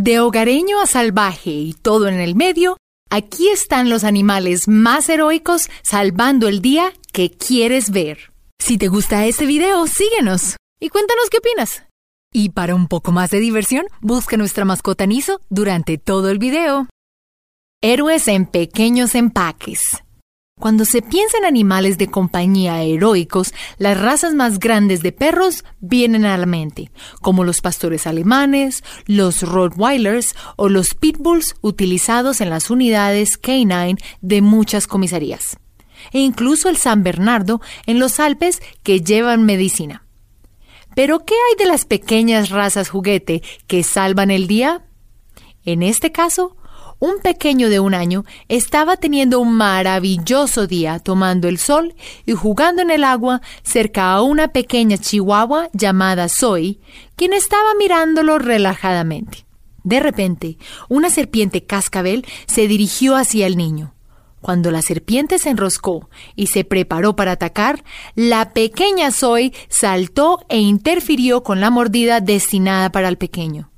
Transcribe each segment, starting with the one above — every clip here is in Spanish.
De hogareño a salvaje y todo en el medio, aquí están los animales más heroicos salvando el día que quieres ver. Si te gusta este video, síguenos y cuéntanos qué opinas. Y para un poco más de diversión, busca nuestra mascota Niso durante todo el video. Héroes en pequeños empaques. Cuando se piensa en animales de compañía heroicos, las razas más grandes de perros vienen a la mente, como los pastores alemanes, los Rottweilers o los pitbulls utilizados en las unidades canine de muchas comisarías, e incluso el San Bernardo en los Alpes que llevan medicina. Pero ¿qué hay de las pequeñas razas juguete que salvan el día? En este caso, un pequeño de un año estaba teniendo un maravilloso día tomando el sol y jugando en el agua cerca a una pequeña chihuahua llamada Zoe, quien estaba mirándolo relajadamente. De repente, una serpiente cascabel se dirigió hacia el niño. Cuando la serpiente se enroscó y se preparó para atacar, la pequeña Zoe saltó e interfirió con la mordida destinada para el pequeño.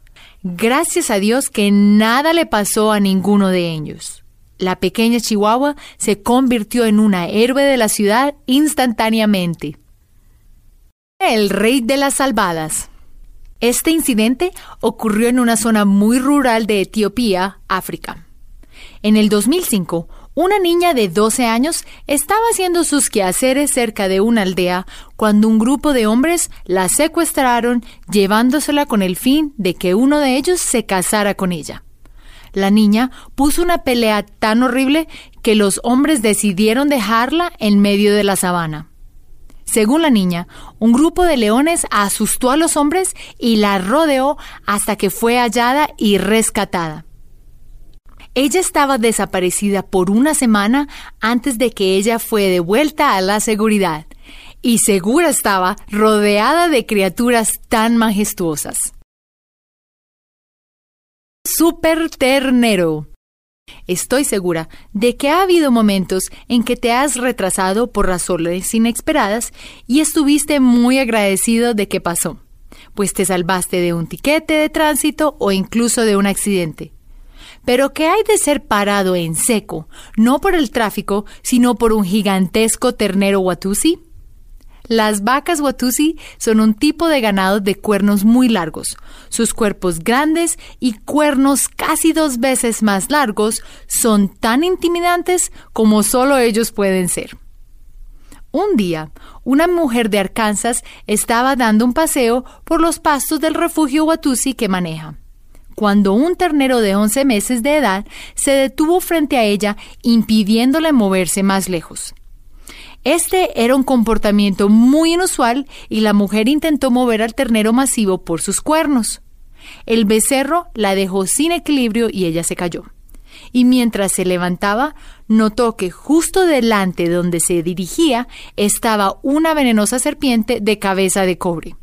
Gracias a Dios que nada le pasó a ninguno de ellos. La pequeña Chihuahua se convirtió en una héroe de la ciudad instantáneamente. El rey de las salvadas. Este incidente ocurrió en una zona muy rural de Etiopía, África. En el 2005, una niña de 12 años estaba haciendo sus quehaceres cerca de una aldea cuando un grupo de hombres la secuestraron llevándosela con el fin de que uno de ellos se casara con ella. La niña puso una pelea tan horrible que los hombres decidieron dejarla en medio de la sabana. Según la niña, un grupo de leones asustó a los hombres y la rodeó hasta que fue hallada y rescatada. Ella estaba desaparecida por una semana antes de que ella fue de vuelta a la seguridad, y segura estaba rodeada de criaturas tan majestuosas. Super ternero. Estoy segura de que ha habido momentos en que te has retrasado por razones inesperadas y estuviste muy agradecido de que pasó, pues te salvaste de un tiquete de tránsito o incluso de un accidente. Pero ¿qué hay de ser parado en seco, no por el tráfico, sino por un gigantesco ternero Watusi? Las vacas Watusi son un tipo de ganado de cuernos muy largos. Sus cuerpos grandes y cuernos casi dos veces más largos son tan intimidantes como solo ellos pueden ser. Un día, una mujer de Arkansas estaba dando un paseo por los pastos del refugio Watusi que maneja cuando un ternero de 11 meses de edad se detuvo frente a ella impidiéndole moverse más lejos. Este era un comportamiento muy inusual y la mujer intentó mover al ternero masivo por sus cuernos. El becerro la dejó sin equilibrio y ella se cayó. Y mientras se levantaba, notó que justo delante donde se dirigía estaba una venenosa serpiente de cabeza de cobre.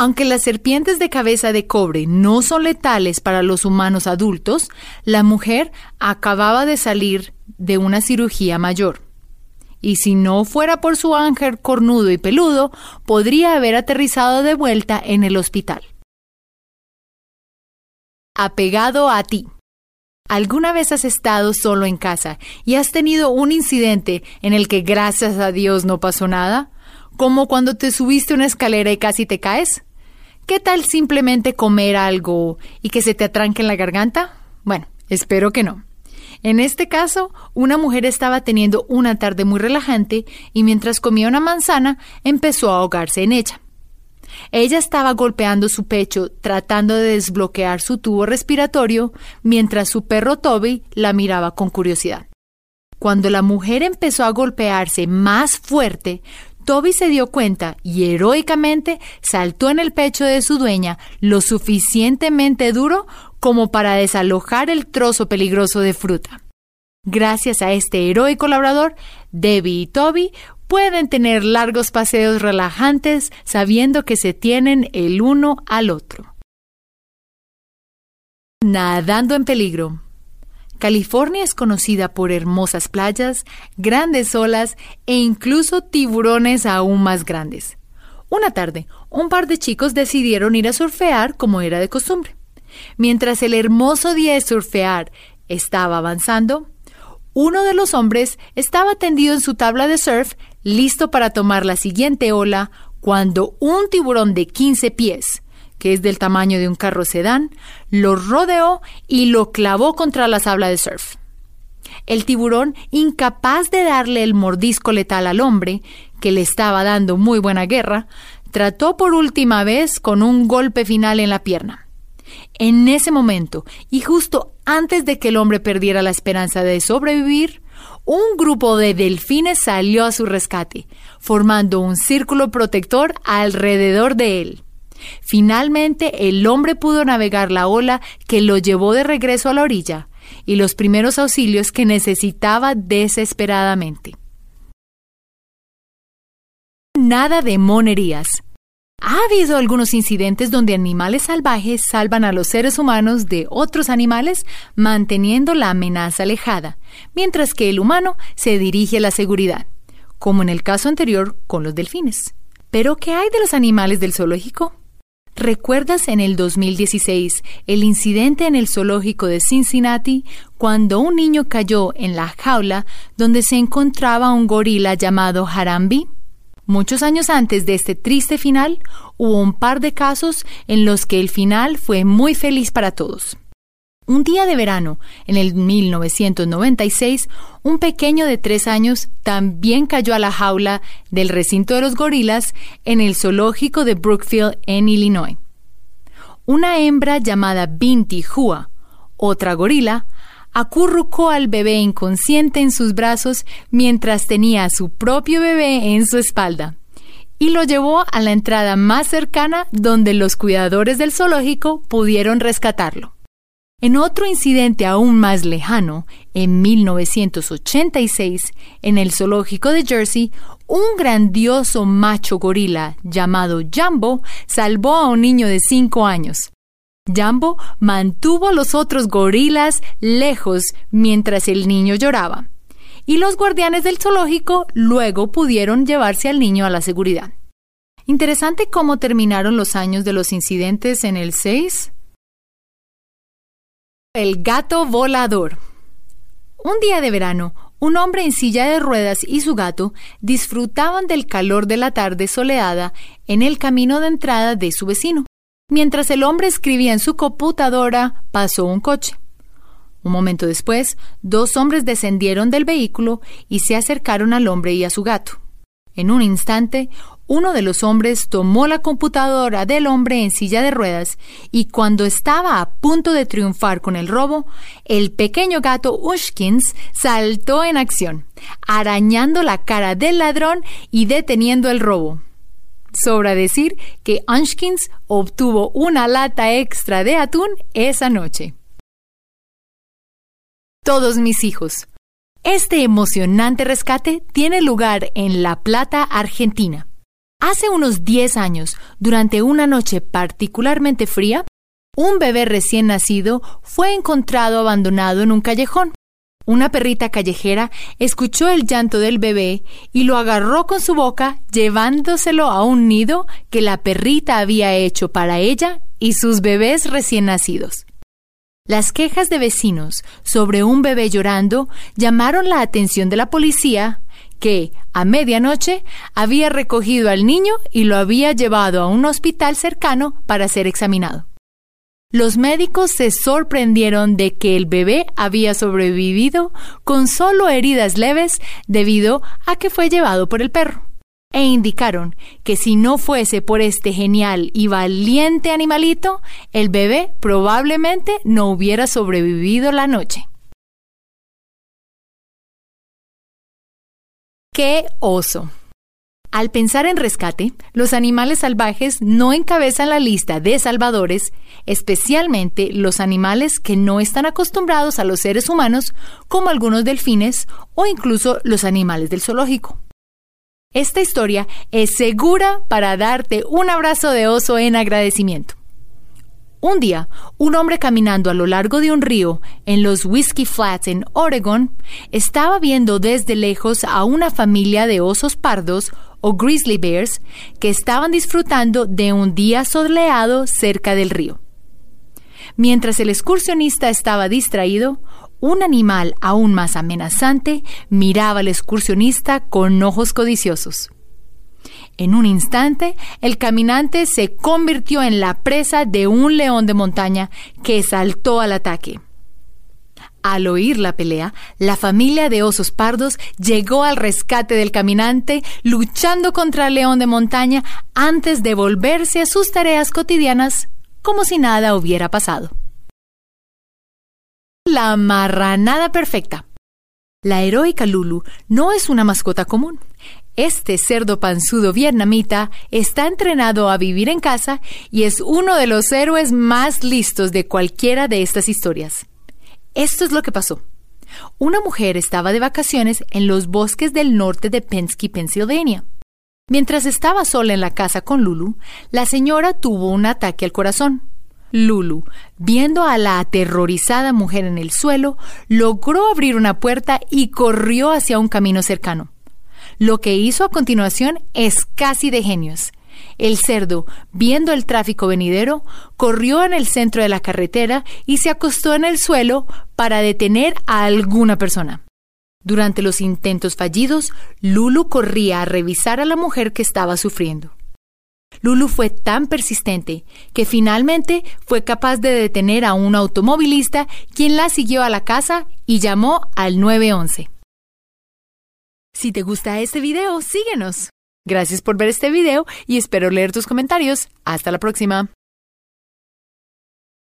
Aunque las serpientes de cabeza de cobre no son letales para los humanos adultos, la mujer acababa de salir de una cirugía mayor. Y si no fuera por su ángel cornudo y peludo, podría haber aterrizado de vuelta en el hospital. Apegado a ti. ¿Alguna vez has estado solo en casa y has tenido un incidente en el que gracias a Dios no pasó nada? como cuando te subiste una escalera y casi te caes. ¿Qué tal simplemente comer algo y que se te atranque en la garganta? Bueno, espero que no. En este caso, una mujer estaba teniendo una tarde muy relajante y mientras comía una manzana empezó a ahogarse en ella. Ella estaba golpeando su pecho tratando de desbloquear su tubo respiratorio mientras su perro Toby la miraba con curiosidad. Cuando la mujer empezó a golpearse más fuerte, Toby se dio cuenta y heroicamente saltó en el pecho de su dueña lo suficientemente duro como para desalojar el trozo peligroso de fruta. Gracias a este heroico labrador, Debbie y Toby pueden tener largos paseos relajantes sabiendo que se tienen el uno al otro. Nadando en peligro. California es conocida por hermosas playas, grandes olas e incluso tiburones aún más grandes. Una tarde, un par de chicos decidieron ir a surfear como era de costumbre. Mientras el hermoso día de surfear estaba avanzando, uno de los hombres estaba tendido en su tabla de surf, listo para tomar la siguiente ola, cuando un tiburón de 15 pies, que es del tamaño de un carro sedán, lo rodeó y lo clavó contra la tabla de surf. El tiburón, incapaz de darle el mordisco letal al hombre, que le estaba dando muy buena guerra, trató por última vez con un golpe final en la pierna. En ese momento, y justo antes de que el hombre perdiera la esperanza de sobrevivir, un grupo de delfines salió a su rescate, formando un círculo protector alrededor de él. Finalmente, el hombre pudo navegar la ola que lo llevó de regreso a la orilla y los primeros auxilios que necesitaba desesperadamente. Nada de monerías. Ha habido algunos incidentes donde animales salvajes salvan a los seres humanos de otros animales manteniendo la amenaza alejada, mientras que el humano se dirige a la seguridad, como en el caso anterior con los delfines. Pero, ¿qué hay de los animales del zoológico? ¿Recuerdas en el 2016 el incidente en el zoológico de Cincinnati cuando un niño cayó en la jaula donde se encontraba un gorila llamado Harambe? Muchos años antes de este triste final, hubo un par de casos en los que el final fue muy feliz para todos. Un día de verano, en el 1996, un pequeño de tres años también cayó a la jaula del recinto de los gorilas en el zoológico de Brookfield, en Illinois. Una hembra llamada Binti Hua, otra gorila, acurrucó al bebé inconsciente en sus brazos mientras tenía a su propio bebé en su espalda y lo llevó a la entrada más cercana donde los cuidadores del zoológico pudieron rescatarlo. En otro incidente aún más lejano, en 1986, en el zoológico de Jersey, un grandioso macho gorila llamado Jumbo salvó a un niño de 5 años. Jambo mantuvo a los otros gorilas lejos mientras el niño lloraba, y los guardianes del zoológico luego pudieron llevarse al niño a la seguridad. Interesante cómo terminaron los años de los incidentes en el 6. El gato volador. Un día de verano, un hombre en silla de ruedas y su gato disfrutaban del calor de la tarde soleada en el camino de entrada de su vecino. Mientras el hombre escribía en su computadora, pasó un coche. Un momento después, dos hombres descendieron del vehículo y se acercaron al hombre y a su gato. En un instante, uno de los hombres tomó la computadora del hombre en silla de ruedas y cuando estaba a punto de triunfar con el robo, el pequeño gato Ushkins saltó en acción, arañando la cara del ladrón y deteniendo el robo. Sobra decir que Anshkins obtuvo una lata extra de atún esa noche. Todos mis hijos. Este emocionante rescate tiene lugar en La Plata, Argentina. Hace unos 10 años, durante una noche particularmente fría, un bebé recién nacido fue encontrado abandonado en un callejón. Una perrita callejera escuchó el llanto del bebé y lo agarró con su boca, llevándoselo a un nido que la perrita había hecho para ella y sus bebés recién nacidos. Las quejas de vecinos sobre un bebé llorando llamaron la atención de la policía, que, a medianoche, había recogido al niño y lo había llevado a un hospital cercano para ser examinado. Los médicos se sorprendieron de que el bebé había sobrevivido con solo heridas leves debido a que fue llevado por el perro. E indicaron que si no fuese por este genial y valiente animalito, el bebé probablemente no hubiera sobrevivido la noche. ¡Qué oso! Al pensar en rescate, los animales salvajes no encabezan la lista de salvadores, especialmente los animales que no están acostumbrados a los seres humanos, como algunos delfines o incluso los animales del zoológico. Esta historia es segura para darte un abrazo de oso en agradecimiento. Un día, un hombre caminando a lo largo de un río en los Whiskey Flats en Oregon estaba viendo desde lejos a una familia de osos pardos o grizzly bears que estaban disfrutando de un día soleado cerca del río. Mientras el excursionista estaba distraído, un animal aún más amenazante miraba al excursionista con ojos codiciosos. En un instante, el caminante se convirtió en la presa de un león de montaña que saltó al ataque. Al oír la pelea, la familia de osos pardos llegó al rescate del caminante, luchando contra el león de montaña antes de volverse a sus tareas cotidianas como si nada hubiera pasado. La marranada perfecta. La heroica Lulu no es una mascota común. Este cerdo panzudo vietnamita está entrenado a vivir en casa y es uno de los héroes más listos de cualquiera de estas historias. Esto es lo que pasó. Una mujer estaba de vacaciones en los bosques del norte de Penske, Pennsylvania. Mientras estaba sola en la casa con Lulu, la señora tuvo un ataque al corazón. Lulu, viendo a la aterrorizada mujer en el suelo, logró abrir una puerta y corrió hacia un camino cercano. Lo que hizo a continuación es casi de genios. El cerdo, viendo el tráfico venidero, corrió en el centro de la carretera y se acostó en el suelo para detener a alguna persona. Durante los intentos fallidos, Lulu corría a revisar a la mujer que estaba sufriendo. Lulu fue tan persistente que finalmente fue capaz de detener a un automovilista quien la siguió a la casa y llamó al 911. Si te gusta este video, síguenos. Gracias por ver este video y espero leer tus comentarios. Hasta la próxima.